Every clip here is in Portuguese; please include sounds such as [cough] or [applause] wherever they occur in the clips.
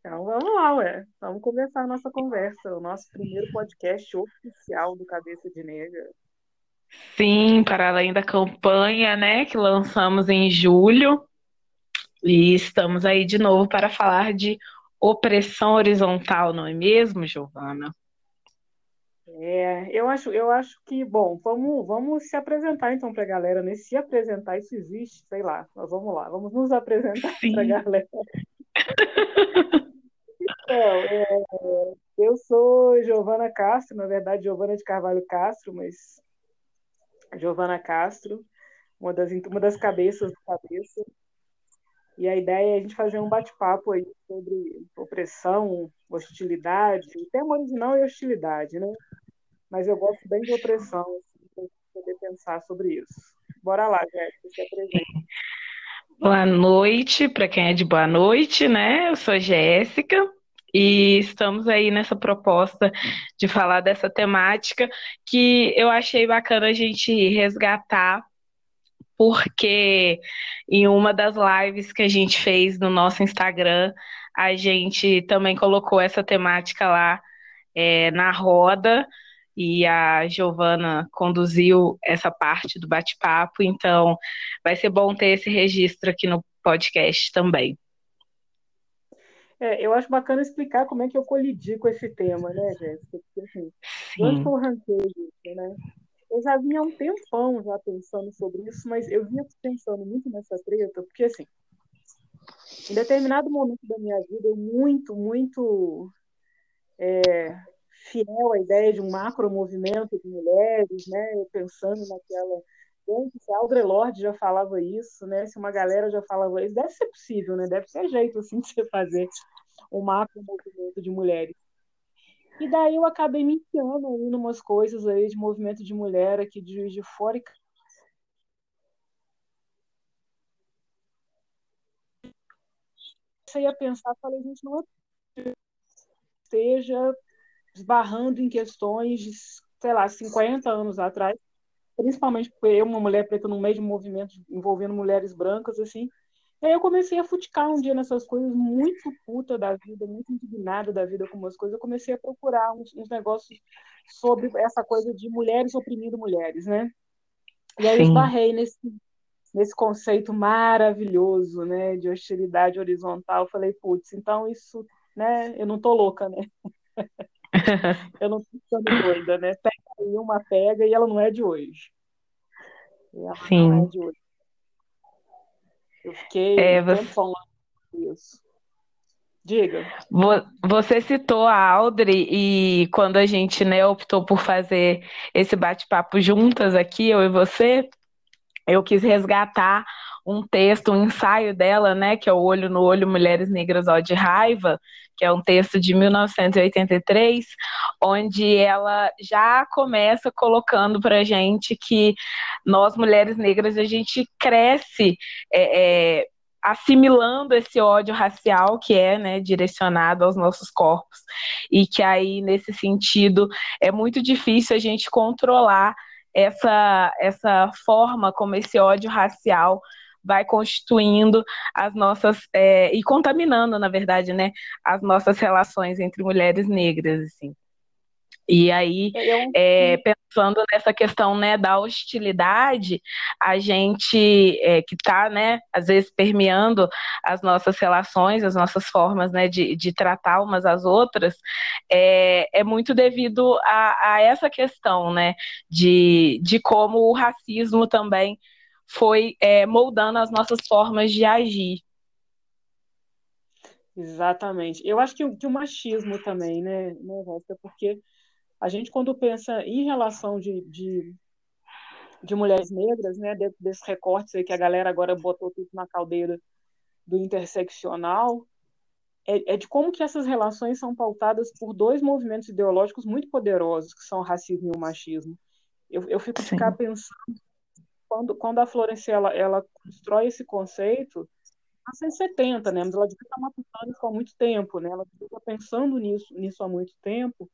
Então vamos lá, ué. Vamos começar a nossa conversa, o nosso primeiro podcast oficial do Cabeça de Negra. Sim, para além da campanha, né, que lançamos em julho. E estamos aí de novo para falar de opressão horizontal, não é mesmo, Giovana? É, eu acho, eu acho que, bom, vamos, vamos se apresentar então para a galera, né? Se apresentar, isso existe, sei lá, mas vamos lá, vamos nos apresentar [laughs] para a galera. [laughs] Então, é, eu sou Giovana Castro, na verdade, Giovana de Carvalho Castro, mas Giovana Castro, uma das, uma das cabeças do cabeça. E a ideia é a gente fazer um bate-papo aí sobre opressão, hostilidade, o tema original é hostilidade, né? Mas eu gosto bem de opressão, assim, poder pensar sobre isso. Bora lá, Jéssica, se apresente. [laughs] Boa noite, para quem é de boa noite, né? Eu sou Jéssica e estamos aí nessa proposta de falar dessa temática que eu achei bacana a gente resgatar porque em uma das lives que a gente fez no nosso Instagram, a gente também colocou essa temática lá é, na roda e a Giovana conduziu essa parte do bate-papo, então vai ser bom ter esse registro aqui no podcast também. É, eu acho bacana explicar como é que eu colidi com esse tema, né, Jéssica? Porque, assim, onde eu ranquei isso, né? eu já vinha há um tempão já pensando sobre isso, mas eu vinha pensando muito nessa treta, porque assim, em determinado momento da minha vida, eu muito, muito é, fiel à ideia de um macro movimento de mulheres, né? Pensando naquela. Gente, se a Audre Lorde já falava isso, né? Se uma galera já falava isso, deve ser possível, né? Deve ter jeito assim [laughs] de você fazer um macro movimento de mulheres. E daí eu acabei me enfiando umas coisas aí de movimento de mulher aqui de de Fora e comecei a pensar, falei, gente, não é esteja esbarrando em questões de, sei lá, 50 anos atrás, principalmente porque eu, uma mulher preta no meio de movimento envolvendo mulheres brancas, assim, e aí eu comecei a futicar um dia nessas coisas, muito puta da vida, muito indignada da vida com umas coisas. Eu comecei a procurar uns, uns negócios sobre essa coisa de mulheres oprimindo mulheres, né? E aí Sim. eu esbarrei nesse, nesse conceito maravilhoso, né, de hostilidade horizontal. Eu falei, putz, então isso, né, eu não tô louca, né? [laughs] [laughs] eu não tô ficando doida, né? Pega aí uma pega e ela não é de hoje. Ela Sim. não é de hoje. Eu fiquei é, você... falando isso. Diga. Você citou a Audrey e quando a gente né, optou por fazer esse bate-papo juntas aqui, eu e você, eu quis resgatar um texto, um ensaio dela, né, que é o Olho no Olho Mulheres Negras Ó de Raiva, que é um texto de 1983, onde ela já começa colocando para gente que nós mulheres negras a gente cresce é, é, assimilando esse ódio racial que é né, direcionado aos nossos corpos. E que aí nesse sentido é muito difícil a gente controlar essa essa forma como esse ódio racial vai constituindo as nossas é, e contaminando, na verdade, né, as nossas relações entre mulheres negras, assim. E aí, é, pensando nessa questão né, da hostilidade, a gente é, que está, né, às vezes, permeando as nossas relações, as nossas formas né, de, de tratar umas às outras, é, é muito devido a, a essa questão né, de, de como o racismo também foi é, moldando as nossas formas de agir. Exatamente. Eu acho que, que o machismo também, né, né porque a gente, quando pensa em relação de, de, de mulheres negras, né, dentro desses recortes aí que a galera agora botou tudo na caldeira do interseccional, é, é, de como que essas relações são pautadas por dois movimentos ideológicos muito poderosos, que são o racismo e o machismo. Eu, eu fico ficar pensando quando, quando a Florence ela, ela constrói esse conceito, em 70, né? Mas ela devia estar matutando isso há muito tempo, né? Ela devia estar pensando nisso, nisso há muito tempo.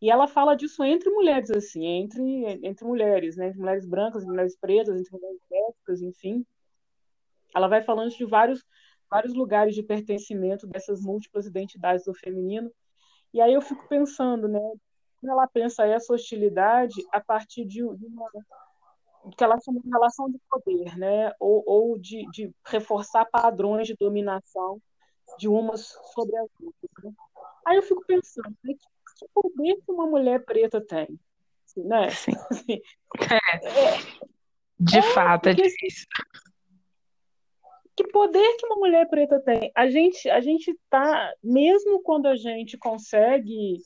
E ela fala disso entre mulheres, assim, entre, entre mulheres, né? Entre mulheres brancas, mulheres pretas, entre mulheres lésbicas, enfim. Ela vai falando de vários, vários lugares de pertencimento dessas múltiplas identidades do feminino. E aí eu fico pensando, né? Ela pensa essa hostilidade a partir de uma que ela chama de relação de poder, né? Ou, ou de, de reforçar padrões de dominação de umas sobre as outras. Né? Aí eu fico pensando, né? que poder que uma mulher preta tem? Assim, né? Sim. [laughs] Assim, é, de é, fato, é difícil. Que poder que uma mulher preta tem? A gente, a gente tá, mesmo quando a gente consegue,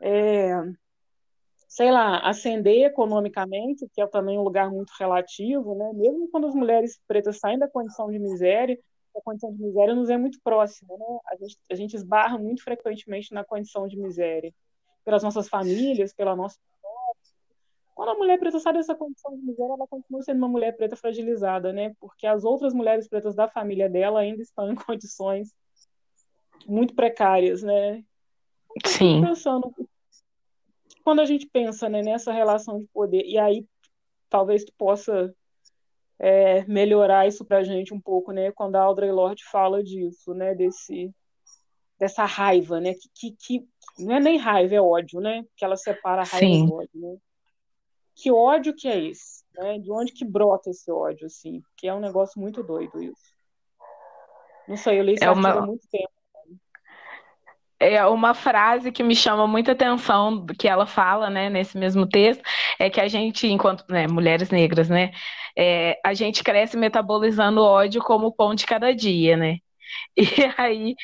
é, sei lá, ascender economicamente, que é também um lugar muito relativo, né? Mesmo quando as mulheres pretas saem da condição de miséria, a condição de miséria nos é muito próxima, né? A gente, a gente esbarra muito frequentemente na condição de miséria, pelas nossas famílias, pela nossa quando a mulher preta sai dessa condição de miséria, ela continua sendo uma mulher preta fragilizada, né? Porque as outras mulheres pretas da família dela ainda estão em condições muito precárias, né? Sim. Pensando, quando a gente pensa né, nessa relação de poder, e aí talvez tu possa é, melhorar isso para a gente um pouco, né? Quando a Audre Lorde fala disso, né? Desse, dessa raiva, né? Que, que, que não é nem raiva, é ódio, né? Que ela separa a raiva Sim. do ódio, né? Que ódio que é esse? Né? De onde que brota esse ódio, assim? Porque é um negócio muito doido isso. Não sei, eu li esse é uma... há muito tempo é uma frase que me chama muita atenção que ela fala, né, nesse mesmo texto, é que a gente, enquanto né, mulheres negras, né, é, a gente cresce metabolizando ódio como pão de cada dia, né? [laughs] E aí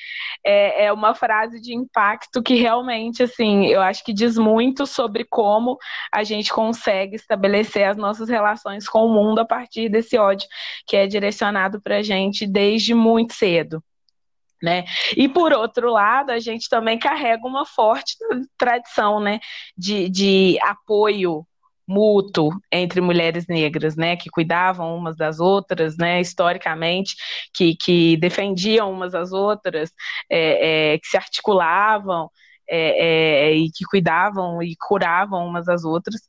é, é, uma frase de impacto que realmente, assim, eu acho que diz muito sobre como a gente consegue estabelecer as nossas relações com o mundo a partir desse ódio que é direcionado para a gente desde muito cedo. Né? E por outro lado, a gente também carrega uma forte tradição né, de, de apoio mútuo entre mulheres negras, né, que cuidavam umas das outras, né, historicamente, que, que defendiam umas às outras, é, é, que se articulavam é, é e que cuidavam e curavam umas às outras.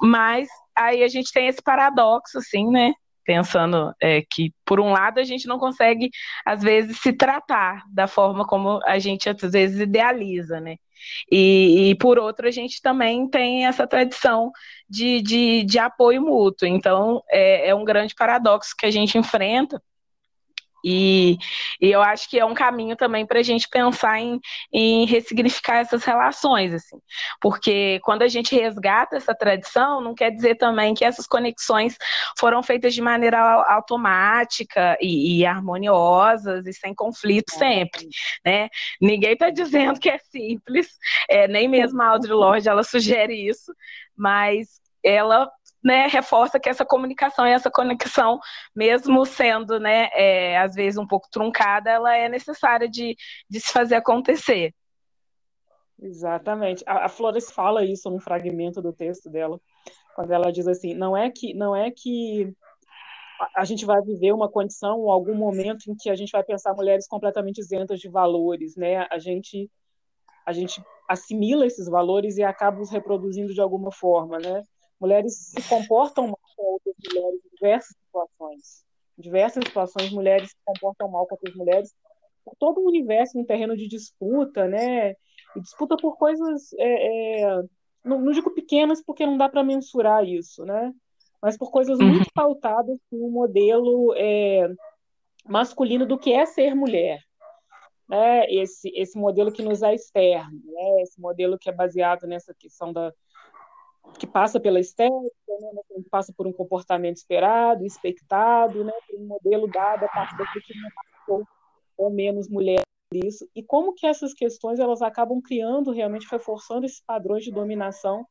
Mas aí a gente tem esse paradoxo, assim, né, pensando é, que, por um lado, a gente não consegue, às vezes, se tratar da forma como a gente, às vezes, idealiza, né? E, e por outro, a gente também tem essa tradição de, de, de apoio mútuo. Então, é, é um grande paradoxo que a gente enfrenta e, e, eu acho que é um caminho também para a gente pensar em, em ressignificar essas relações, assim. Porque quando a gente resgata essa tradição, não quer dizer também que essas conexões foram feitas de maneira automática e, e harmoniosas e sem conflito sempre, né? Ninguém está dizendo que é simples, é, nem mesmo a Audre Lorde ela sugere isso, mas ela né, reforça que essa comunicação e essa conexão, mesmo sendo, né, é, às vezes um pouco truncada, ela é necessária de, de se fazer acontecer. Exatamente. A, a Flores fala isso num fragmento do texto dela, quando ela diz assim, não é que não é que a gente vai viver uma condição algum momento em que a gente vai pensar mulheres completamente isentas de valores, né? A gente a gente assimila esses valores e acaba os reproduzindo de alguma forma, né? Mulheres se comportam mal com outras mulheres em diversas situações. Em diversas situações, mulheres se comportam mal com outras mulheres. Todo o universo um terreno de disputa, né? E disputa por coisas, é, é, não, não, digo pequenas, porque não dá para mensurar isso, né? Mas por coisas uhum. muito pautadas um modelo é, masculino do que é ser mulher. Né? Esse, esse modelo que nos é externo, né? esse modelo que é baseado nessa questão da, que passa pela estética, né, que passa por um comportamento esperado, expectado, né, por um modelo dado a partir daquilo que não ou menos mulher isso, e como que essas questões elas acabam criando, realmente reforçando esses padrões de dominação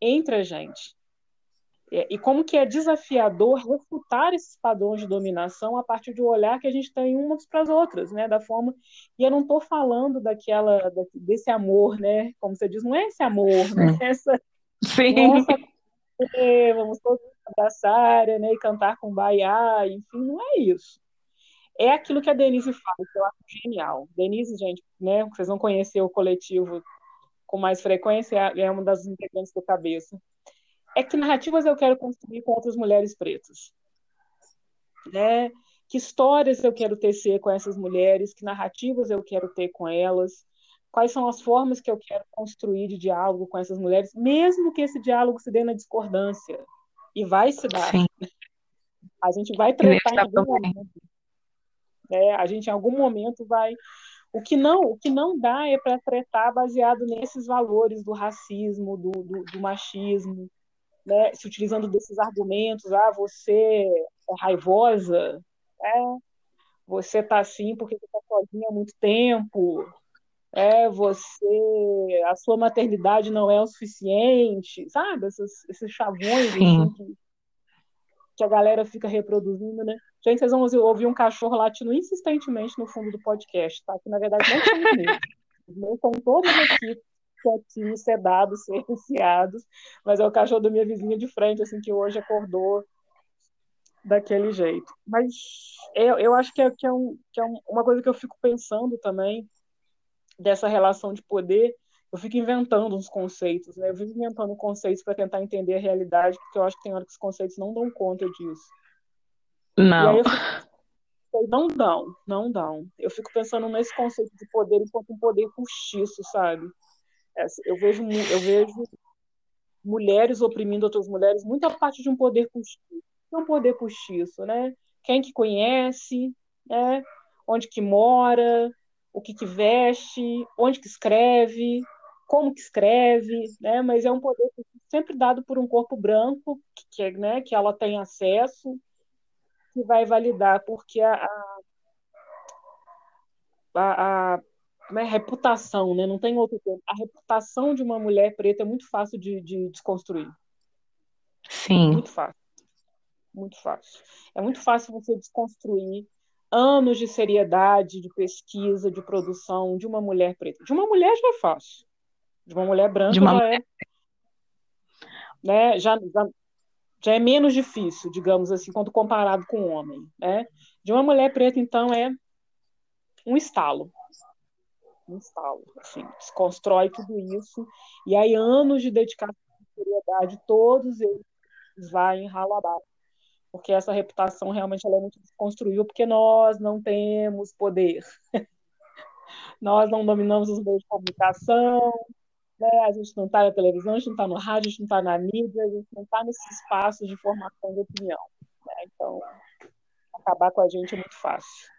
entre a gente. É, e como que é desafiador refutar esses padrões de dominação a partir um olhar que a gente tem umas para as outras, né? Da forma e eu não estou falando daquela desse amor, né? Como você diz, não é esse amor, né? Essa Sim. Nossa, vamos todos abraçar né, e cantar com baiá, enfim, não é isso. É aquilo que a Denise fala, que eu acho genial. Denise, gente, né, vocês vão conhecer o coletivo com mais frequência, é uma das integrantes do cabeça. É que narrativas eu quero construir com outras mulheres pretas? Né? Que histórias eu quero tecer com essas mulheres? Que narrativas eu quero ter com elas? Quais são as formas que eu quero construir de diálogo com essas mulheres, mesmo que esse diálogo se dê na discordância? E vai se dar. Sim. A gente vai tratar em algum momento. É, a gente em algum momento vai o que não, o que não dá é para tratar baseado nesses valores do racismo, do, do, do, machismo, né? se utilizando desses argumentos, ah, você é raivosa, é, você tá assim porque você tá sozinha há muito tempo, é, você, a sua maternidade não é o suficiente, sabe? Esses, esses chavões assim, que, que a galera fica reproduzindo, né? Gente, vocês vão ouvir um cachorro latindo insistentemente no fundo do podcast, tá? Que na verdade não são meus. Os meus estão todos aqui quietinhos, sedados, silenciados, mas é o cachorro da minha vizinha de frente, assim, que hoje acordou daquele jeito. Mas eu, eu acho que é, que, é um, que é uma coisa que eu fico pensando também, dessa relação de poder, eu fico inventando uns conceitos, né? Eu vivo inventando conceitos para tentar entender a realidade, porque eu acho que tem hora que os conceitos não dão conta disso. Não. Fico... Não dão, não dão. Eu fico pensando nesse conceito de poder enquanto um poder postiço, sabe? É, eu vejo, eu vejo mulheres oprimindo outras mulheres muito a parte de um poder postiço. É um poder postiço, né? Quem que conhece, né? Onde que mora, o que que veste, onde que escreve, como que escreve, né? Mas é um poder sempre dado por um corpo branco que, que, né, que ela tem acesso, que vai validar, porque a, a, a, a né, reputação, né? Não tem outro termo. A reputação de uma mulher preta é muito fácil de, de desconstruir. Sim. Muito fácil. Muito fácil. É muito fácil você desconstruir anos de seriedade, de pesquisa, de produção de uma mulher preta. De uma mulher já é fácil. De uma mulher branca uma... já é. Né, já, já, já é menos difícil, digamos assim, quando comparado com um homem. Né? De uma mulher preta, então, é um estalo. Um estalo. Assim, desconstrói tudo isso. E aí, anos de dedicação de seriedade, todos eles vai em ralo abaixo. Porque essa reputação realmente ela é muito desconstruída, porque nós não temos poder. [laughs] nós não dominamos os meios de comunicação, né? A gente não está na televisão, a gente não está no rádio, a gente não está na mídia, a gente não está nesse espaço de formação de opinião. Né? Então, acabar com a gente é muito fácil.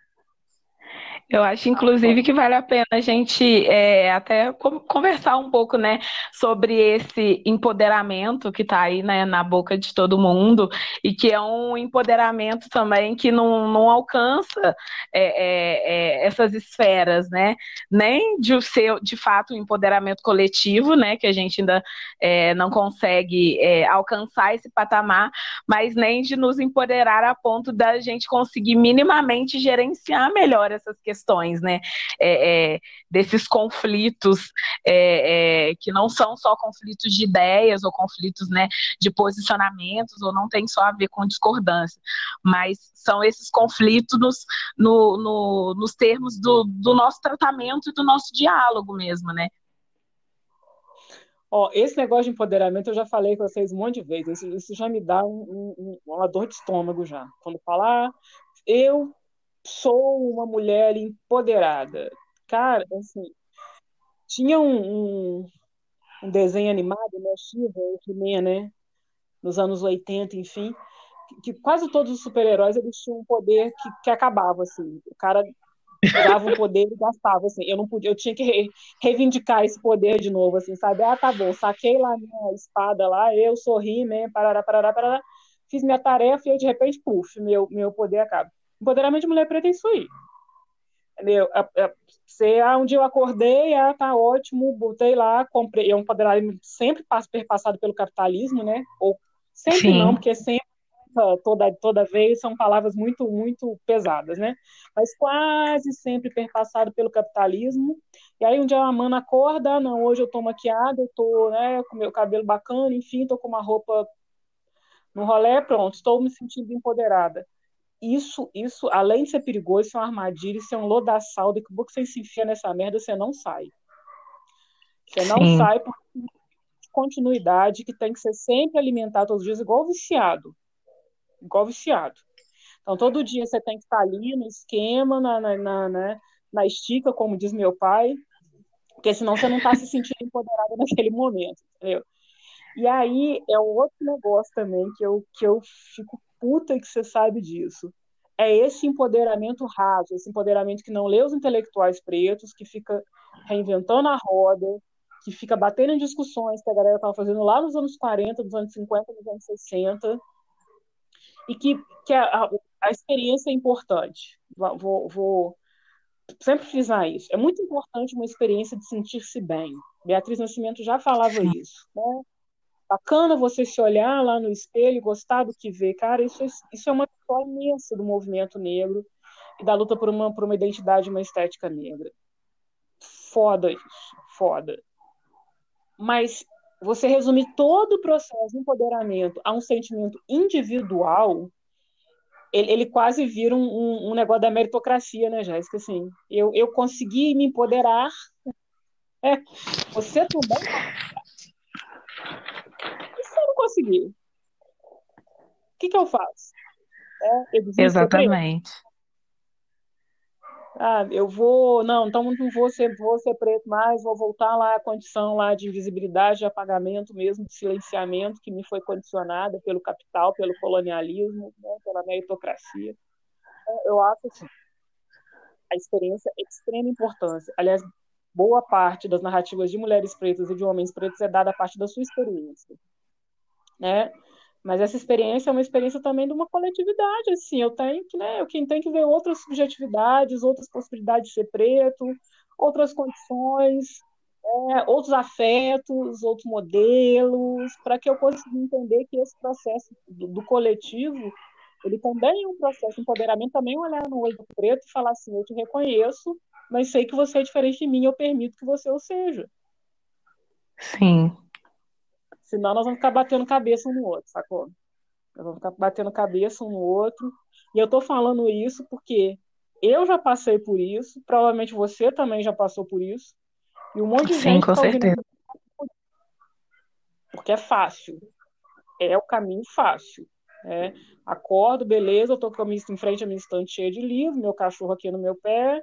Eu acho, inclusive, que vale a pena a gente é, até conversar um pouco, né, sobre esse empoderamento que está aí, né, na boca de todo mundo e que é um empoderamento também que não, não alcança é, é, é essas esferas, né, nem de ser, de fato, um empoderamento coletivo, né, que a gente ainda é, não consegue é, alcançar esse patamar, mas nem de nos empoderar a ponto da gente conseguir minimamente gerenciar melhor essas questões, né? É, é, desses conflitos é, é, que não são só conflitos de ideias ou conflitos, né, de posicionamentos ou não tem só a ver com discordância, mas são esses conflitos nos, no, no, nos termos do, do nosso tratamento e do nosso diálogo mesmo, né? Ó, esse negócio de empoderamento eu já falei com vocês um monte de vezes. Isso, isso já me dá um, um, uma dor de estômago já. Quando falar, ah, eu sou uma mulher empoderada. Cara, assim, tinha um, um, um desenho animado, né, Shiva, he né, nos anos 80, enfim, que, que quase todos os super-heróis eles tinham um poder que, que acabava, assim, o cara dava um poder e gastava, assim, eu não podia, eu tinha que re, reivindicar esse poder de novo, assim, sabe, ah, tá bom, saquei lá minha espada lá, eu sorri, né, parará, parará, parará, fiz minha tarefa e eu, de repente, puf, meu, meu poder acaba. Empoderamento de mulher preta é isso aí. Entendeu? Você, ah, um dia eu acordei, ah, tá ótimo, botei lá, comprei. É um empoderamento sempre perpassado pelo capitalismo, né? Ou sempre Sim. não, porque sempre toda, toda vez são palavras muito, muito pesadas, né? Mas quase sempre perpassado pelo capitalismo. E aí um dia a mana acorda, não, hoje eu tô maquiada, eu tô né, com meu cabelo bacana, enfim, tô com uma roupa no rolê, pronto, estou me sentindo empoderada isso, isso, além de ser perigoso, isso é uma armadilha, isso é um lodaçal, daqui a pouco você se enfia nessa merda, você não sai. Você não Sim. sai por continuidade que tem que ser sempre alimentado todos os dias, igual viciado. Igual viciado. Então, todo dia você tem que estar ali no esquema, na, na, na, né, na estica, como diz meu pai, porque senão você não está se sentindo empoderada [laughs] naquele momento, entendeu? E aí é um outro negócio também que eu, que eu fico puta que você sabe disso. É esse empoderamento raso, esse empoderamento que não lê os intelectuais pretos, que fica reinventando a roda, que fica batendo em discussões que a galera estava fazendo lá nos anos 40, nos anos 50, nos anos 60, e que, que a, a experiência é importante. Vou, vou sempre frisar isso. É muito importante uma experiência de sentir-se bem. Beatriz Nascimento já falava isso. Né? Bacana você se olhar lá no espelho e gostar do que vê. Cara, isso, é, isso é uma vitória imensa do movimento negro e da luta por uma, por uma identidade, uma estética negra. Foda isso, foda. Mas você resumir todo o processo de empoderamento a um sentimento individual, ele, ele quase vira um, um, um, negócio da meritocracia, né, Jéssica? Assim, eu, eu consegui me empoderar. É, você também. Conseguir? O que, que eu faço? É, eu Exatamente ah, eu vou, não, então não vou ser, vou ser preto mais, vou voltar lá à condição lá de invisibilidade, de apagamento mesmo, de silenciamento que me foi condicionada pelo capital, pelo colonialismo, né, pela meritocracia. Então, eu acho assim, a experiência é de extrema importância. Aliás, boa parte das narrativas de mulheres pretas e de homens pretos é dada a partir da sua experiência, né? Mas essa experiência é uma experiência também de uma coletividade, assim, eu tenho que, né, eu tenho que ver outras subjetividades, outras possibilidades de ser preto, outras condições, é, outros afetos, outros modelos, para que eu consiga entender que esse processo do, do, coletivo, ele também é um processo de empoderamento, também olhar no olho do preto e falar assim, eu te reconheço, mas sei que você é diferente de mim, eu permito que você o seja. Sim. Senão nós vamos ficar batendo cabeça um no outro, sacou? Nós vamos ficar batendo cabeça um no outro. E eu tô falando isso porque eu já passei por isso, provavelmente você também já passou por isso. E um monte de Sim, gente com tá certeza. Porque é fácil. É o caminho fácil. É, acordo, beleza, eu tô com a minha, em frente à minha estante cheia de livro, meu cachorro aqui no meu pé,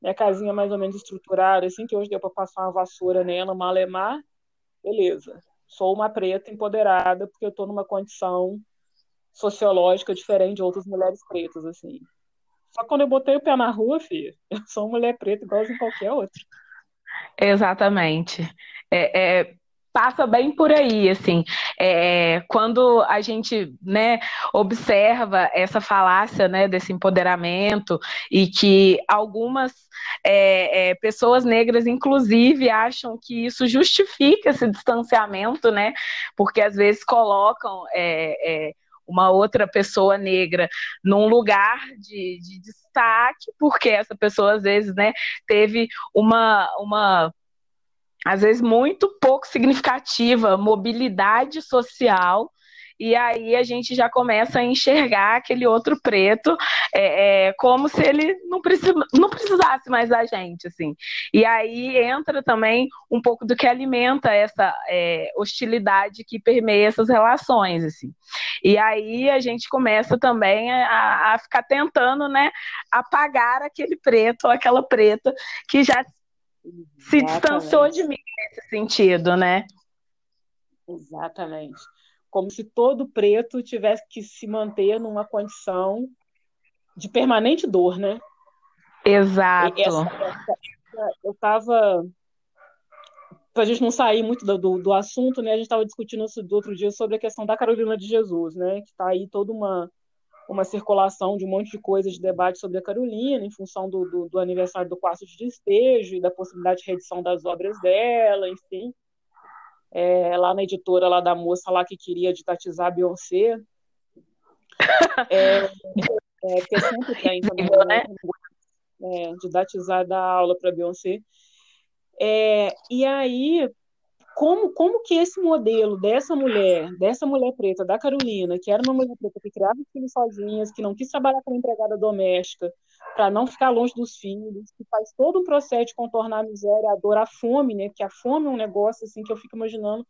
minha casinha mais ou menos estruturada, assim, que hoje deu para passar uma vassoura nela, malemar, beleza sou uma preta empoderada porque eu estou numa condição sociológica diferente de outras mulheres pretas, assim. Só quando eu botei o pé na rua, filho, [laughs] eu sou uma mulher preta igual a qualquer outra. Exatamente. É, é, passa bem por aí, assim. É, quando a gente né, observa essa falácia né, desse empoderamento e que algumas é, é, pessoas negras, inclusive, acham que isso justifica esse distanciamento, né? Porque às vezes colocam é, é, uma outra pessoa negra num lugar de, de destaque, porque essa pessoa às vezes né, teve uma, uma às vezes muito pouco significativa, mobilidade social, e aí a gente já começa a enxergar aquele outro preto é, é, como se ele não, precisa, não precisasse mais da gente, assim. E aí entra também um pouco do que alimenta essa é, hostilidade que permeia essas relações, assim. E aí a gente começa também a, a ficar tentando, né, apagar aquele preto ou aquela preta que já se distanciou de mim nesse sentido, né? Exatamente. Como se todo preto tivesse que se manter numa condição de permanente dor, né? Exato. Essa, essa, eu estava. Para a gente não sair muito do, do, do assunto, né? A gente estava discutindo isso do outro dia sobre a questão da Carolina de Jesus, né? Que está aí toda uma uma circulação de um monte de coisas de debate sobre a Carolina, em função do, do, do, aniversário do quarto de despejo e da possibilidade de reedição das obras dela, enfim. É, lá na editora lá da moça lá que queria didatizar a Beyoncé. [laughs] É, é, porque sempre tem também, né? É, didatizar da aula para Beyoncé. É, e aí como, como que esse modelo dessa mulher, dessa mulher preta, da Carolina, que era uma mulher preta que criava os filhos sozinhas, que não quis trabalhar como empregada doméstica, para não ficar longe dos filhos, que faz todo um processo de contornar a miséria, a dor, a fome, né? Porque a fome é um negócio assim que eu fico imaginando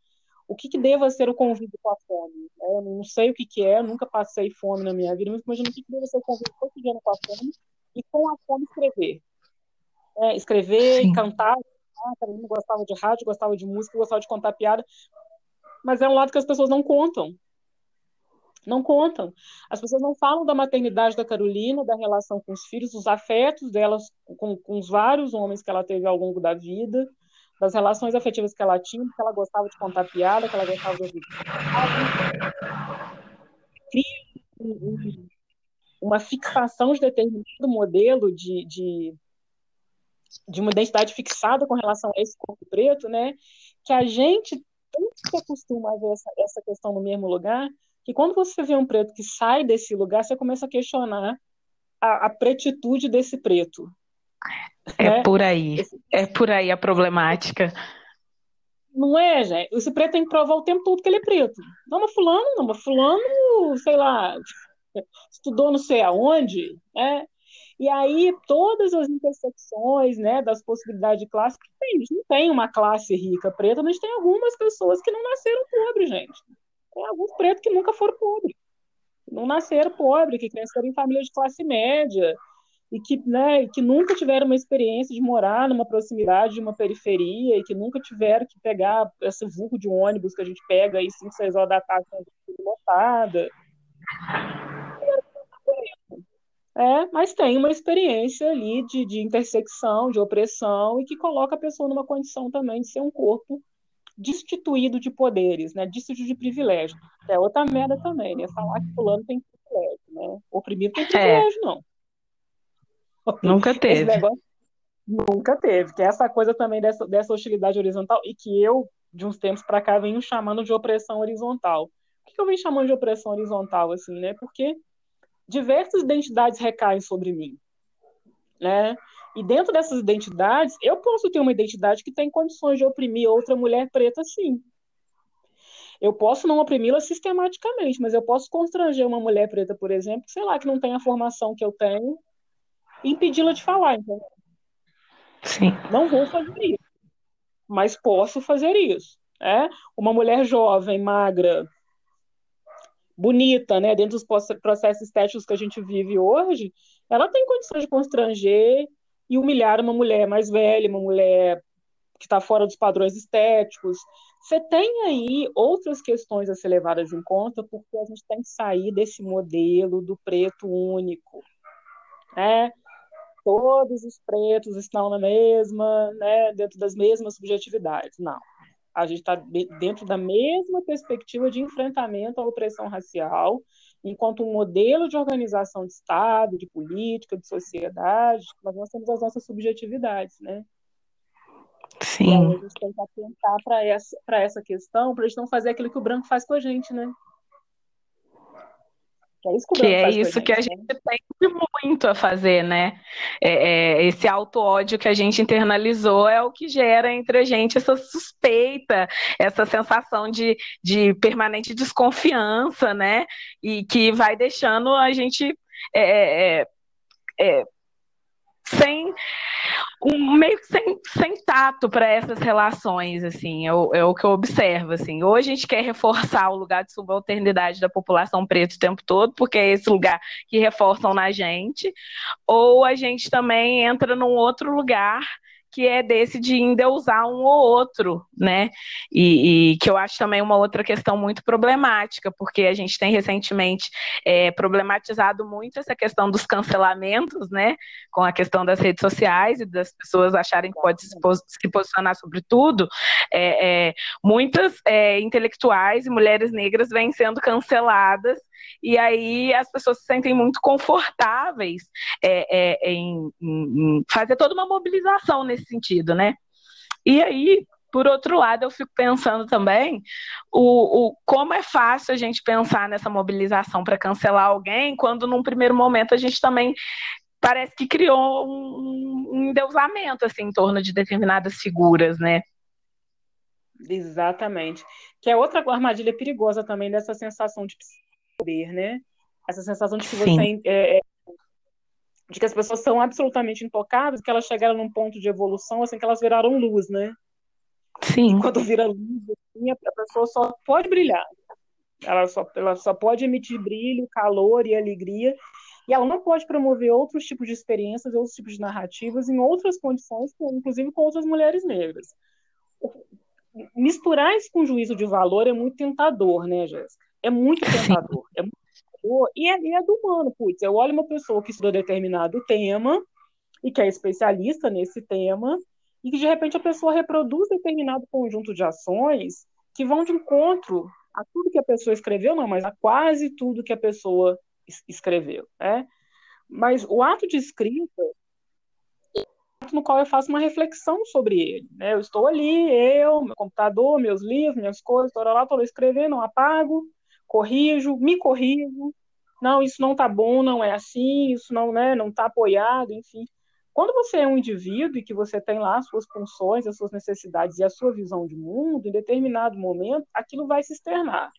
o que, que deva ser o convívio com a fome. Né? Eu não sei o que, que é, nunca passei fome na minha vida, mas imagino o que, que deve ser o convívio cotidiano com a fome e com a fome escrever. É, escrever Sim. cantar ah, Carolina gostava de rádio, gostava de música, gostava de contar piada. Mas é um lado que as pessoas não contam. Não contam. As pessoas não falam da maternidade da Carolina, da relação com os filhos, dos afetos delas com, com os vários homens que ela teve ao longo da vida, das relações afetivas que ela tinha, que ela gostava de contar piada, que ela gostava de ouvir. Uma fixação de determinado modelo de, de de uma identidade fixada com relação a esse corpo preto, né? Que a gente tanto se acostuma a ver essa, essa questão no mesmo lugar, que quando você vê um preto que sai desse lugar, você começa a questionar a, a pretitude desse preto. É né? por aí. É por aí a problemática. Não é, gente? Esse preto tem que provar o tempo todo que ele é preto. Não, mas fulano, não, mas fulano, sei lá, [laughs] estudou não sei aonde, né? E aí, todas as intersecções né, das possibilidades de classe, tem, a gente não tem uma classe rica preta, mas tem algumas pessoas que não nasceram pobres, gente. Tem alguns pretos que nunca foram pobres. Não nasceram pobres, que cresceram em famílias de classe média, e que, né, que nunca tiveram uma experiência de morar numa proximidade de uma periferia, e que nunca tiveram que pegar esse vulgo de ônibus que a gente pega aí 5, 6 horas da tarde lotada. É, mas tem uma experiência ali de, de intersecção, de opressão, e que coloca a pessoa numa condição também de ser um corpo destituído de poderes, né? Destituído de privilégio. É outra merda também, né? Falar que fulano tem privilégio, né? Oprimido tem é. privilégio, é. não. Nunca teve. Negócio, nunca teve. Que é essa coisa também dessa, dessa hostilidade horizontal, e que eu, de uns tempos para cá, venho chamando de opressão horizontal. Por que eu venho chamando de opressão horizontal, assim, né? Porque diversas identidades recaem sobre mim, né? E dentro dessas identidades, eu posso ter uma identidade que tem condições de oprimir outra mulher preta, sim. Eu posso não oprimi-la sistematicamente, mas eu posso constranger uma mulher preta, por exemplo, sei lá, que não tem a formação que eu tenho, e impedi-la de falar, entendeu? Sim. Não vou fazer isso, mas posso fazer isso. É? Uma mulher jovem, magra, bonita, né, dentro dos processos estéticos que a gente vive hoje, ela tem condições de constranger e humilhar uma mulher mais velha, uma mulher que está fora dos padrões estéticos. Você tem aí outras questões a ser levadas em conta, porque a gente tem que sair desse modelo do preto único. Né? Todos os pretos estão na mesma, né, dentro das mesmas subjetividades. Não a gente está dentro da mesma perspectiva de enfrentamento à opressão racial, enquanto um modelo de organização de Estado, de política, de sociedade, nós temos as nossas subjetividades, né? Sim. E a gente tem que atentar para essa, essa questão, para a gente não fazer aquilo que o branco faz com a gente, né? Que é isso que, que, é isso que a gente né? tem muito a fazer, né? É, é, esse auto-ódio que a gente internalizou é o que gera entre a gente essa suspeita, essa sensação de, de permanente desconfiança, né? E que vai deixando a gente é, é, é sem um meio que sem, sem tato para essas relações, assim, é o, é o que eu observo, assim. Ou a gente quer reforçar o lugar de subalternidade da população preta o tempo todo, porque é esse lugar que reforçam na gente, ou a gente também entra num outro lugar que é desse de endeusar um ou outro, né? E, e, que eu acho também uma outra questão muito problemática, porque a gente tem recentemente é, problematizado muito essa questão dos cancelamentos, né? Com a questão das redes sociais e das pessoas acharem que pode se, posicionar sobre tudo. É, é, muitas é, intelectuais e mulheres negras vêm sendo canceladas e aí as pessoas se sentem muito confortáveis é, é, em, em, fazer toda uma mobilização nesse sentido, né? E aí, por outro lado, eu fico pensando também o, o como é fácil a gente pensar nessa mobilização para cancelar alguém, quando num primeiro momento a gente também parece que criou um, um endeusamento assim, em torno de determinadas figuras, né? Exatamente. Que é outra armadilha perigosa também dessa sensação de poder, né? Essa sensação de que você é, é, de que as pessoas são absolutamente intocáveis, que elas chegaram num ponto de evolução assim que elas viraram luz, né? Sim. E quando vira luz, assim, a pessoa só pode brilhar. Ela só, ela só pode emitir brilho, calor e alegria. E ela não pode promover outros tipos de experiências, outros tipos de narrativas em outras condições, inclusive com outras mulheres negras. Misturar isso com juízo de valor é muito tentador, né, Jéssica? É muito [laughs] tentador. É muito tentador. E é, é do humano, putz. Eu olho uma pessoa que estudou determinado tema e que é especialista nesse tema, e que de repente a pessoa reproduz determinado conjunto de ações que vão de encontro a tudo que a pessoa escreveu, não, mas a quase tudo que a pessoa escreveu, né? Mas o ato de escrita é ato no qual eu faço uma reflexão sobre ele, né? Eu estou ali, eu, meu computador, meus livros, minhas coisas, estou lá, estou escrevendo, apago, corrijo, me corrijo, não, isso não está bom, não é assim, isso não, né, não está apoiado, enfim. Quando você é um indivíduo e que você tem lá as suas funções, as suas necessidades e a sua visão de mundo, em determinado momento, aquilo vai se externar.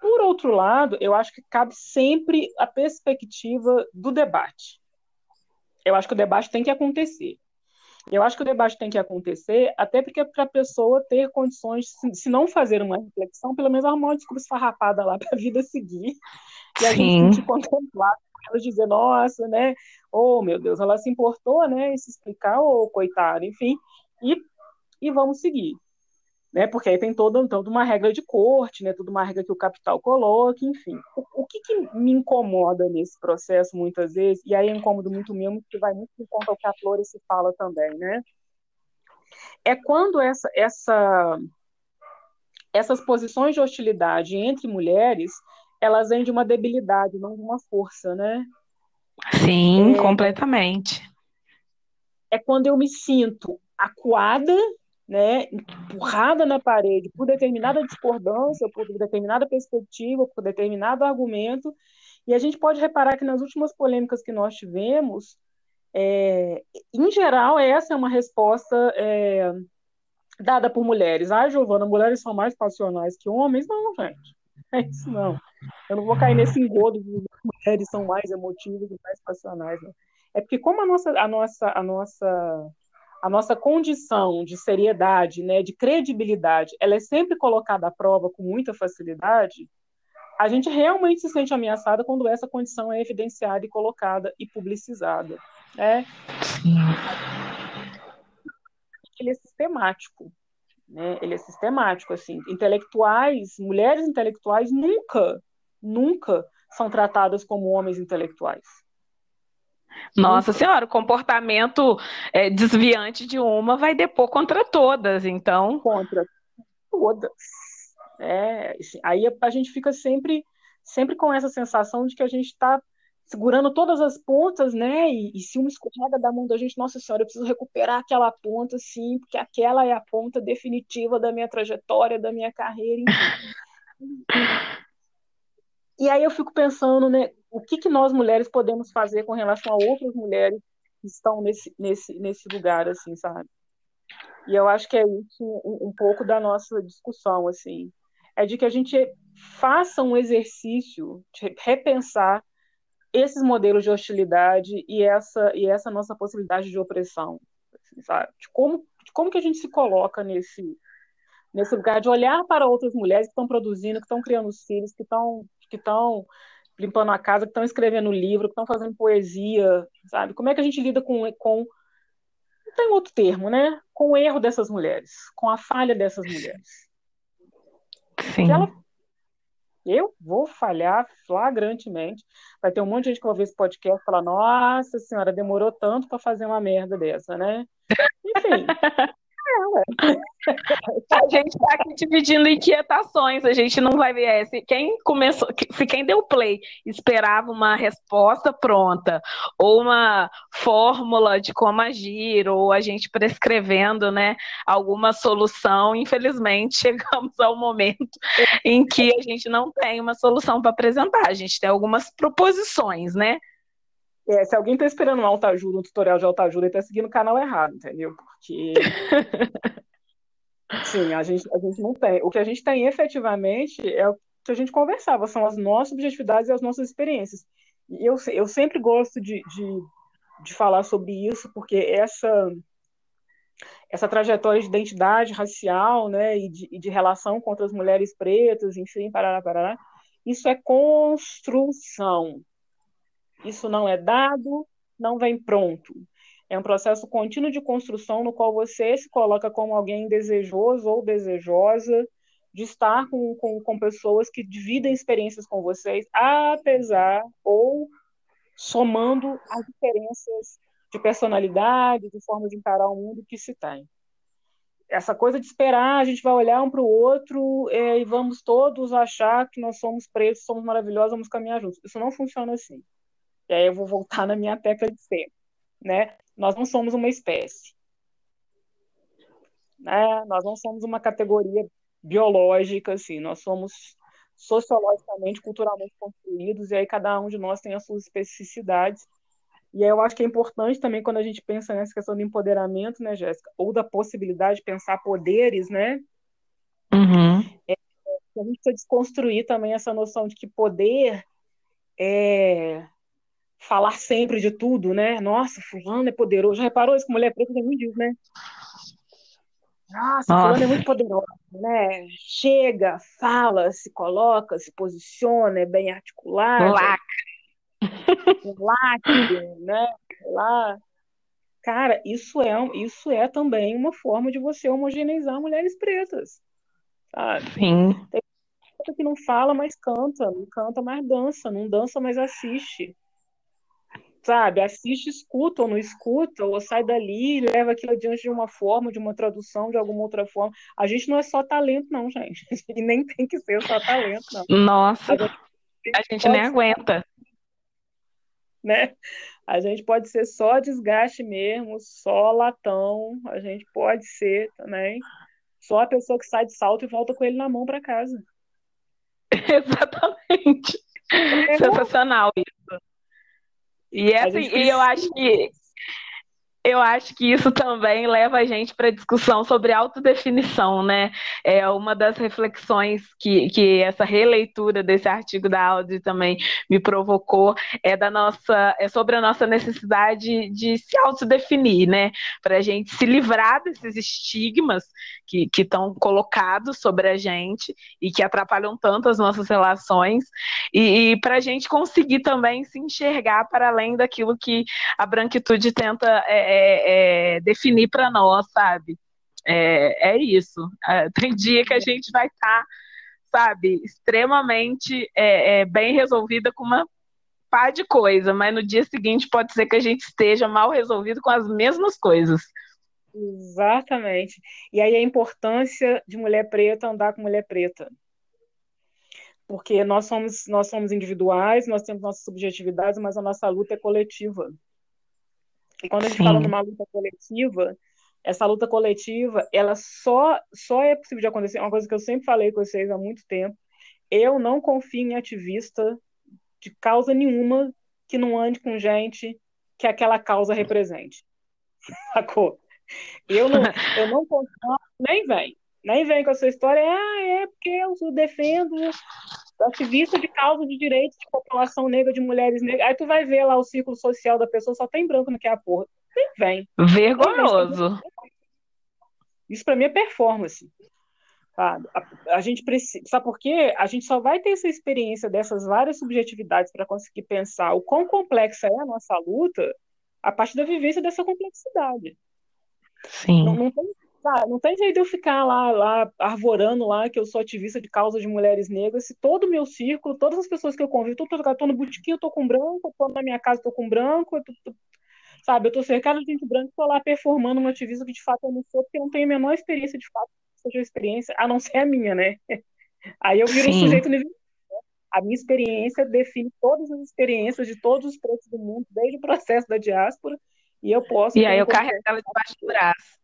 Por outro lado, eu acho que cabe sempre a perspectiva do debate. Eu acho que o debate tem que acontecer. Eu acho que o debate tem que acontecer, até porque para a pessoa ter condições, se não fazer uma reflexão, pelo menos arrumar uma desculpa esfarrapada lá [laughs] para a vida seguir. E a Sim. gente sentir contemplado ela dizer, nossa, né? Oh, meu Deus, ela se importou, né? E se explicar, ô, oh, coitado, enfim. E, e vamos seguir. Né, porque aí tem toda, toda uma regra de corte, né, toda uma regra que o capital coloca, enfim. O, o que, que, me incomoda nesse processo, muitas vezes, e aí é incômodo muito mesmo, porque vai muito em conta o que a Flora se fala também, né, é quando essa, essa, essas posições de hostilidade entre mulheres, elas vêm de uma debilidade, não de uma força, né? Sim, é, completamente. É quando eu me sinto acuada, né, empurrada na parede por determinada discordância, por determinada perspectiva, por determinado argumento, e a gente pode reparar que nas últimas polêmicas que nós tivemos, é, em geral, essa é uma resposta é, dada por mulheres. Ah, Giovana, mulheres são mais passionais que homens? Não, gente. [laughs] É isso não. Eu não vou cair nesse engodo de mulheres são mais emotivas e mais passionais. É porque como a nossa, a nossa, a nossa, a nossa condição de seriedade, né, de credibilidade, ela é sempre colocada à prova com muita facilidade, a gente realmente se sente ameaçada quando essa condição é evidenciada e colocada e publicizada. Né? Ele é sistemático. Né? Ele é sistemático. assim. Intelectuais, mulheres intelectuais nunca nunca são tratadas como homens intelectuais. Nossa. Senhora, o comportamento é, desviante de uma vai depor contra todas, então. Contra todas. É, aí a gente fica sempre, sempre com essa sensação de que a gente está segurando todas as pontas, né? E, e, se uma escorrega da mão da gente, nossa senhora, eu preciso recuperar aquela ponta, sim, porque aquela é a ponta definitiva da minha trajetória, da minha carreira, enfim. [laughs] E aí eu fico pensando, né, o que, que nós mulheres podemos fazer com relação a outras mulheres que estão nesse, nesse, nesse lugar, assim, sabe? E eu acho que é isso um, um pouco da nossa discussão, assim, é de que a gente faça um exercício de repensar esses modelos de hostilidade e essa e essa nossa possibilidade de opressão, assim, sabe? De como de como que a gente se coloca nesse nesse lugar de olhar para outras mulheres que estão produzindo, que estão criando os filhos, que estão que estão limpando a casa, que estão escrevendo livro, que estão fazendo poesia, sabe? Como é que a gente lida com, com não tem outro termo, né? Com o erro dessas mulheres, com a falha dessas mulheres. Sim. Ela, eu vou falhar flagrantemente. Vai ter um monte de gente que vai ver esse podcast e falar: Nossa senhora, demorou tanto para fazer uma merda dessa, né? [laughs] Enfim. [laughs] A gente está aqui dividindo inquietações, a gente não vai ver. É, se quem começou, se quem deu play esperava uma resposta pronta, ou uma fórmula de como agir, ou a gente prescrevendo né, alguma solução, infelizmente [laughs] chegamos ao momento em que a gente não tem uma solução para apresentar, a gente tem algumas proposições, né? É, se alguém está esperando um autoajuda, um tutorial de autoajuda, ele está seguindo o canal errado, entendeu? Porque [laughs] Sim, a gente, a gente não tem. O que a gente tem efetivamente é o que a gente conversava, são as nossas subjetividades e as nossas experiências. E eu, eu sempre gosto de, de, de falar sobre isso, porque essa essa trajetória de identidade racial, né, e de, e de relação contra as mulheres pretas, enfim, parará, parará, isso é construção. Isso não é dado, não vem pronto. É um processo contínuo de construção no qual você se coloca como alguém desejoso ou desejosa de estar com, com, com pessoas que dividem experiências com vocês, apesar ou somando as diferenças de personalidade, de forma de encarar o mundo que se tem. Essa coisa de esperar, a gente vai olhar um para o outro é, e vamos todos achar que nós somos pretos, somos maravilhosos, vamos caminhar juntos. Isso não funciona assim. E aí eu vou voltar na minha tecla de ser, né? Nós não somos uma espécie. Né? Nós não somos uma categoria biológica, assim, nós somos sociologicamente, culturalmente construídos, e aí cada um de nós tem as suas especificidades. E aí eu acho que é importante também quando a gente pensa nessa questão do empoderamento, né, Jéssica, ou da possibilidade de pensar poderes, né? Uhum. É, a gente precisa desconstruir também essa noção de que poder é falar sempre de tudo, né? Nossa, fulano é poderoso. Já reparou isso que mulher preta tem muito disso, né? Nossa, Nossa, fulano é muito poderoso, né? Chega, fala, se coloca, se posiciona, é bem articulado. Lacre. Lacre, né? Lá. Cara, isso é, isso é também uma forma de você homogeneizar mulheres pretas. Sabe? Sim. Tem que não fala, mas canta, não canta, mas dança, não dança, mas assiste sabe, assiste, escuta ou não escuta, ou sai dali e leva aquilo adiante de uma forma, de uma tradução, de alguma outra forma. A gente não é só talento, não, gente. [laughs] E nem tem que ser só talento, não. Nossa, a gente, a gente nem ser, aguenta. Né? A gente pode ser só desgaste mesmo, só latão, a gente pode ser também só a pessoa que sai de salto e volta com ele na mão para casa. [laughs] Exatamente. É Sensacional isso. E, é assim, e eu acho que eu acho que isso também leva a gente para a discussão sobre autodefinição, né? É uma das reflexões que, que essa releitura desse artigo da Audi também me provocou é da nossa é sobre a nossa necessidade de se autodefinir, né? Para a gente se livrar desses estigmas que estão colocados sobre a gente e que atrapalham tanto as nossas relações e, e para a gente conseguir também se enxergar para além daquilo que a branquitude tenta é, é, é, definir para nós, sabe? É, é isso. É, tem dia que a gente vai estar, tá, sabe, extremamente é, bem resolvida com uma pá de coisa, mas no dia seguinte pode ser que a gente esteja mal resolvido com as mesmas coisas. Exatamente. E aí a importância de mulher preta andar com mulher preta. Porque nós somos, nós somos individuais, nós temos nossas subjetividades, mas a nossa luta é coletiva. E quando a gente Sim. fala numa luta coletiva, essa luta coletiva, ela só, só é possível de acontecer. Uma coisa que eu sempre falei com vocês há muito tempo. Eu não confio em ativista de causa nenhuma que não ande com gente que aquela causa represente. [laughs] Sacou? Eu não, eu não nem vem. Nem vem com essa história, ah, é porque eu defendo ativista de causa de direitos de população negra, de mulheres negras. Aí tu vai ver lá o círculo social da pessoa, só tem branco no que é a porra. Nem vem. Vergonhoso. Isso para mim é performance. A, a, a, gente precisa. Sabe por quê? A gente só vai ter essa experiência dessas várias subjetividades para conseguir pensar o quão complexa é a nossa luta a partir da vivência dessa complexidade. Sim. Não, não, tem, não tem jeito de eu ficar lá, lá arvorando lá que eu sou ativista de causa de mulheres negras, se todo o meu círculo, todas as pessoas que eu convivo, tô, tô, tô no botequim, eu tô com branco, tô na minha casa, tô com branco, eu tô, tô, sabe, eu tô cercado de gente branca, tô lá performando uma ativista que de fato eu não sou, porque eu não tenho a menor experiência de fato, seja experiência, a não ser a minha, né? [laughs] Aí eu viro Sim. um sujeito universal. A minha experiência define todas as experiências de todos os pretos do mundo, desde o processo da diáspora, e eu posso. E aí eu carrego ela debaixo do braço.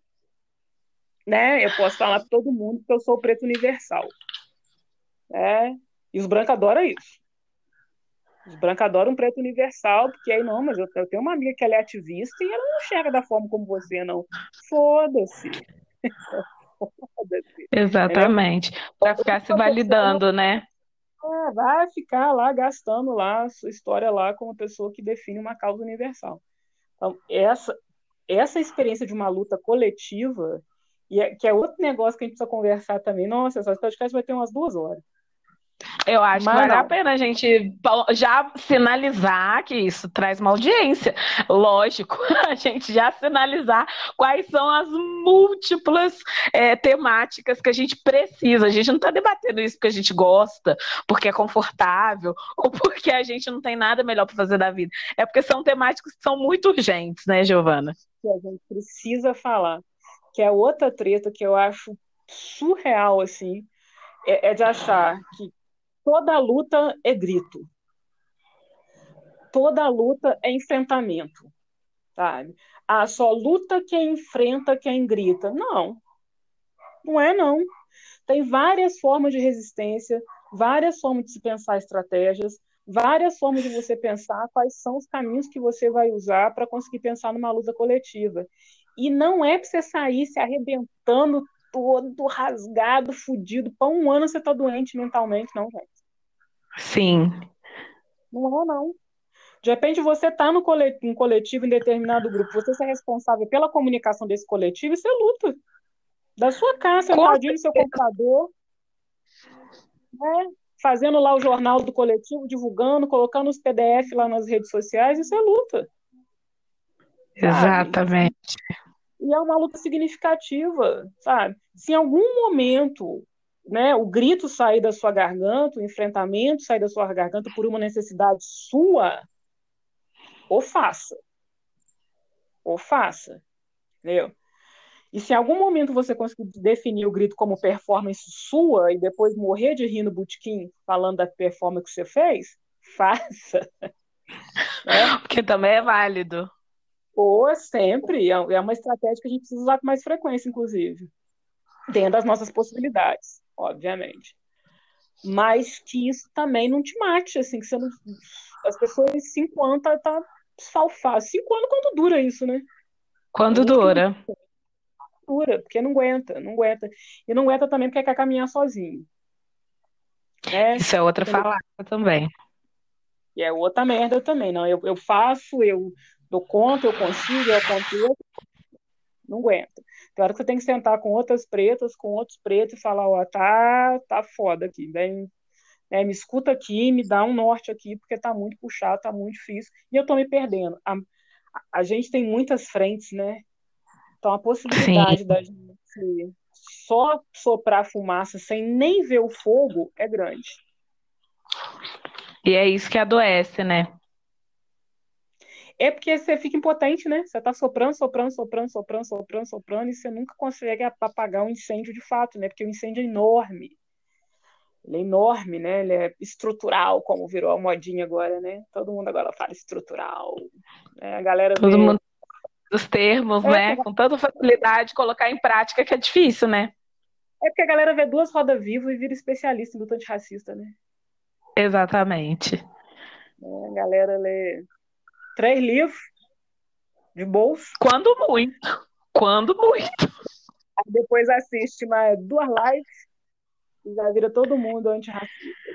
Né? Eu posso falar para todo mundo que eu sou preto universal. Né? E os brancos adoram isso. Os brancos adoram um preto universal, porque aí não, mas eu, eu tenho uma amiga que ela é ativista e ela não enxerga da forma como você, não. Foda-se. [laughs] Exatamente. Para ficar se validando, né? É, vai ficar lá gastando lá a sua história lá como pessoa que define uma causa universal. Então, essa, essa experiência de uma luta coletiva, e é, que é outro negócio que a gente precisa conversar também. Nossa, essa podcast vai ter umas duas horas. Eu acho Mas que vale não. a pena a gente já sinalizar que isso traz uma audiência. Lógico, [laughs] a gente já sinalizar quais são as múltiplas é, temáticas que a gente precisa. A gente não está debatendo isso porque a gente gosta, porque é confortável, [laughs] ou porque a gente não tem nada melhor para fazer da vida. É porque são temáticas que são muito urgentes, né, Giovana? Que a gente precisa falar. Que é outra treta que eu acho surreal, assim, é, é de achar que toda luta é grito. Toda luta é enfrentamento, sabe? Ah, só luta quem enfrenta quem grita. Não. Não é não. Tem várias formas de resistência, várias formas de se pensar estratégias, várias formas de você pensar quais são os caminhos que você vai usar para conseguir pensar numa luta coletiva. E não é para você sair se arrebentando todo rasgado, fudido. Para um ano você está doente mentalmente, não, gente. Sim. Não é, não. De repente você está no coletivo, coletivo em determinado grupo, você é responsável pela comunicação desse coletivo e você luta. Da sua casa, sentadinho no seu computador, né? fazendo lá o jornal do coletivo, divulgando, colocando os PDF lá nas redes sociais, isso é luta. Exatamente. E é uma luta significativa, sabe? Se em algum momento né, o grito sair da sua garganta, o enfrentamento sair da sua garganta por uma necessidade sua, ou faça. Ou faça. Entendeu? E se em algum momento você conseguir definir o grito como performance sua e depois morrer de rir no botequim falando da performance que você fez, [laughs] faça. Né? [laughs] Porque também é válido. Ou sempre. É, é uma estratégia que a gente precisa usar com mais frequência, inclusive. Dentro das nossas possibilidades obviamente. Mas que isso também não te mate, assim, que você não, as pessoas cinco anos tá, tá salfado. Cinco anos quanto dura isso, né? Quando dura? Dura, porque não aguenta, não aguenta. E não aguenta também porque quer caminhar sozinho. Né? Isso é outra falácia também. E é outra merda também. Não, eu, eu faço, eu dou conta, eu consigo, eu consigo. Não aguenta. Tem hora que você tem que sentar com outras pretas, com outros pretos e falar, ó, tá, tá foda aqui, vem, né, me escuta aqui, me dá um norte aqui, porque tá muito puxado, tá muito difícil, e eu tô me perdendo. A, a gente tem muitas frentes, né? Então a possibilidade Sim. da gente só soprar fumaça sem nem ver o fogo é grande. E é isso que adoece, né? É porque você fica impotente, né? Você tá soprando, soprando, soprando, soprando, soprando, soprando, e você nunca consegue apagar um incêndio de fato, né? Porque o incêndio é enorme. Ele é enorme, né? Ele é estrutural, como virou a modinha agora, né? Todo mundo agora fala estrutural. Né? A galera Todo vê... mundo os termos, é, né? Com tanta facilidade, colocar em prática que é difícil, né? É porque a galera vê duas rodas vivas e vira especialista em luta antirracista, né? Exatamente. É, a galera lê três livros de bolso. Quando muito. Quando muito. Aí depois assiste mais duas lives e já vira todo mundo antirracista.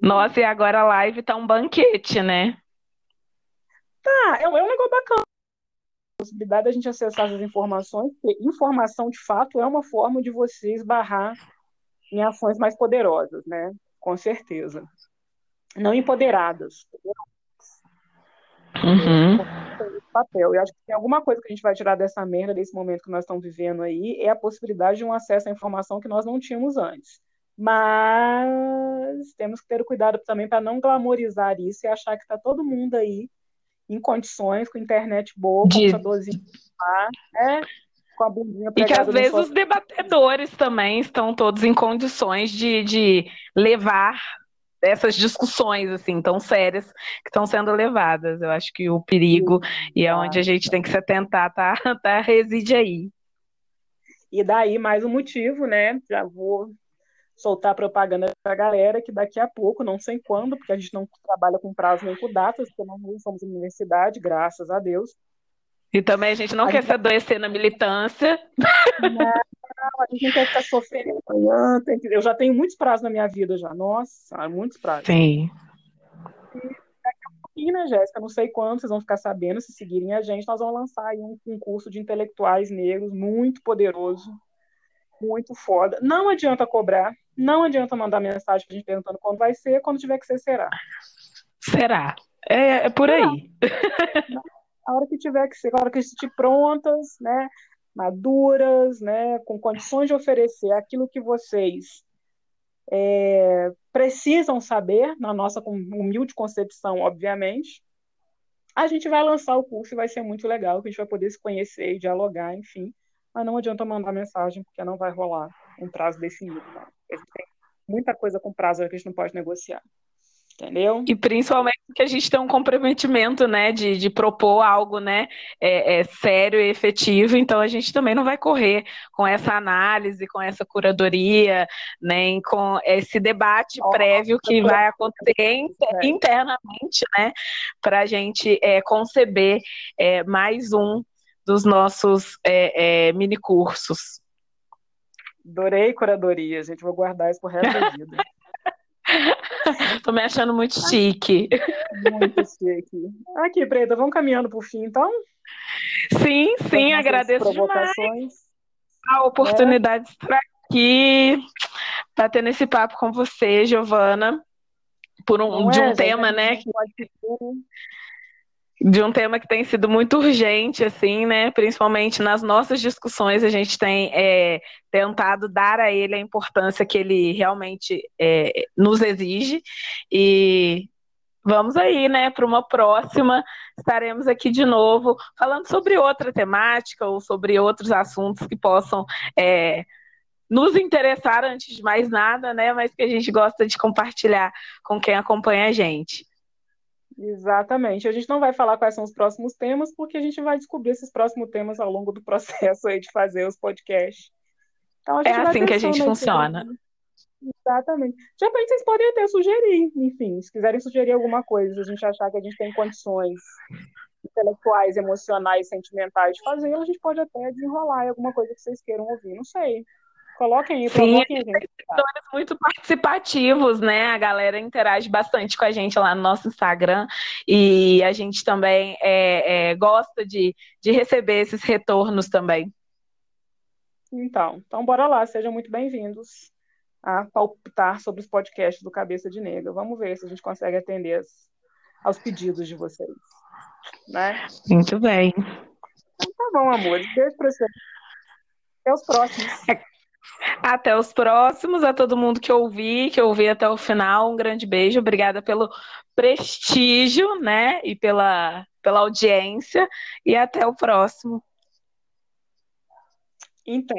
Nossa, e agora a live tá um banquete, né? Tá, é, é um negócio bacana. A possibilidade da gente acessar essas informações, porque informação de fato é uma forma de você esbarrar em ações mais poderosas, né? Com certeza. Não empoderadas. Uhum. Papel. Eu acho que tem alguma coisa que a gente vai tirar dessa merda, desse momento que nós estamos vivendo aí, é a possibilidade de um acesso à informação que nós não tínhamos antes. Mas temos que ter cuidado também para não glamorizar isso e achar que está todo mundo aí em condições, com internet boa, de... computadorzinho lá, né? com a bundinha E que às vezes os debatedores também estão todos em condições de, de levar essas discussões assim tão sérias que estão sendo levadas. Eu acho que o perigo e é onde a gente tem que se atentar tá, [laughs] tá reside aí. E daí mais um motivo, né? Já vou soltar propaganda para a galera que daqui a pouco, não sei quando, porque a gente não trabalha com prazo nem com datas, porque nós não somos universidade, graças a Deus. E também a gente não a quer gente... se adoecer na militância. Não, a gente não quer ficar sofrendo. Eu já tenho muitos prazos na minha vida já. Nossa, muitos prazos. Sim. E daqui a pouquinho, né, Jéssica? Não sei quando vocês vão ficar sabendo, se seguirem a gente, nós vamos lançar aí um concurso de intelectuais negros muito poderoso, muito foda. Não adianta cobrar, não adianta mandar mensagem pra gente perguntando quando vai ser, quando tiver que ser, será. Será. É, é por aí. A hora que tiver que ser, a hora que estiver prontas, né? Maduras, né? Com condições de oferecer aquilo que vocês é, precisam saber, na nossa humilde concepção, obviamente. A gente vai lançar o curso e vai ser muito legal, que a gente vai poder se conhecer e dialogar, enfim. Mas não adianta mandar mensagem, porque não vai rolar um prazo definido. Não. A gente tem muita coisa com prazo que a gente não pode negociar. Entendeu? E principalmente que a gente tem um comprometimento, né, de, de propor algo, né, é, é, sério e efetivo, então a gente também não vai correr com essa análise, com essa curadoria, nem com esse debate oh, prévio que vai acontecer é. internamente, né, para a gente é, conceber é, mais um dos nossos é, mini cursos. Adorei curadoria, gente, vou guardar isso pro resto da [laughs] vida. [laughs] Tô me achando muito chique. Muito chique. Aqui, Preta, vamos caminhando pro fim, então? Sim, sim, agradeço demais a oportunidade é. de estar aqui, batendo esse papo com você, Giovana, por um, de um é, tema, né? Que... De um tema que tem sido muito urgente, assim, né? Principalmente nas nossas discussões, a gente tem é, tentado dar a ele a importância que ele realmente é, nos exige. E vamos aí, né, para uma próxima. Estaremos aqui de novo falando sobre outra temática ou sobre outros assuntos que possam é, nos interessar antes de mais nada, né? Mas que a gente gosta de compartilhar com quem acompanha a gente. Exatamente. A gente não vai falar quais são os próximos temas, porque a gente vai descobrir esses próximos temas ao longo do [laughs] processo aí de fazer os podcasts. Então, é assim que a gente funciona. Exatamente. De repente, vocês podem até sugerir, enfim, se quiserem sugerir alguma coisa, se a gente achar que a gente tem condições intelectuais, emocionais, sentimentais de fazer, a gente pode até desenrolar alguma coisa que vocês queiram ouvir, não sei. Coloquem aí, Sim, a gente. muito participativos, né? A galera interage bastante com a gente lá no nosso Instagram e a gente também é, é, gosta de, de receber esses retornos também. Então, então bora lá, sejam muito bem-vindos a palpitar sobre os podcasts do Cabeça de Negra. Vamos ver se a gente consegue atender aos pedidos de vocês. Né? Muito bem. Então, tá bom, amor. Beijo pra vocês. Até os próximos. Até os próximos, a todo mundo que ouvi, que ouvi até o final, um grande beijo, obrigada pelo prestígio, né, e pela, pela audiência, e até o próximo. Então.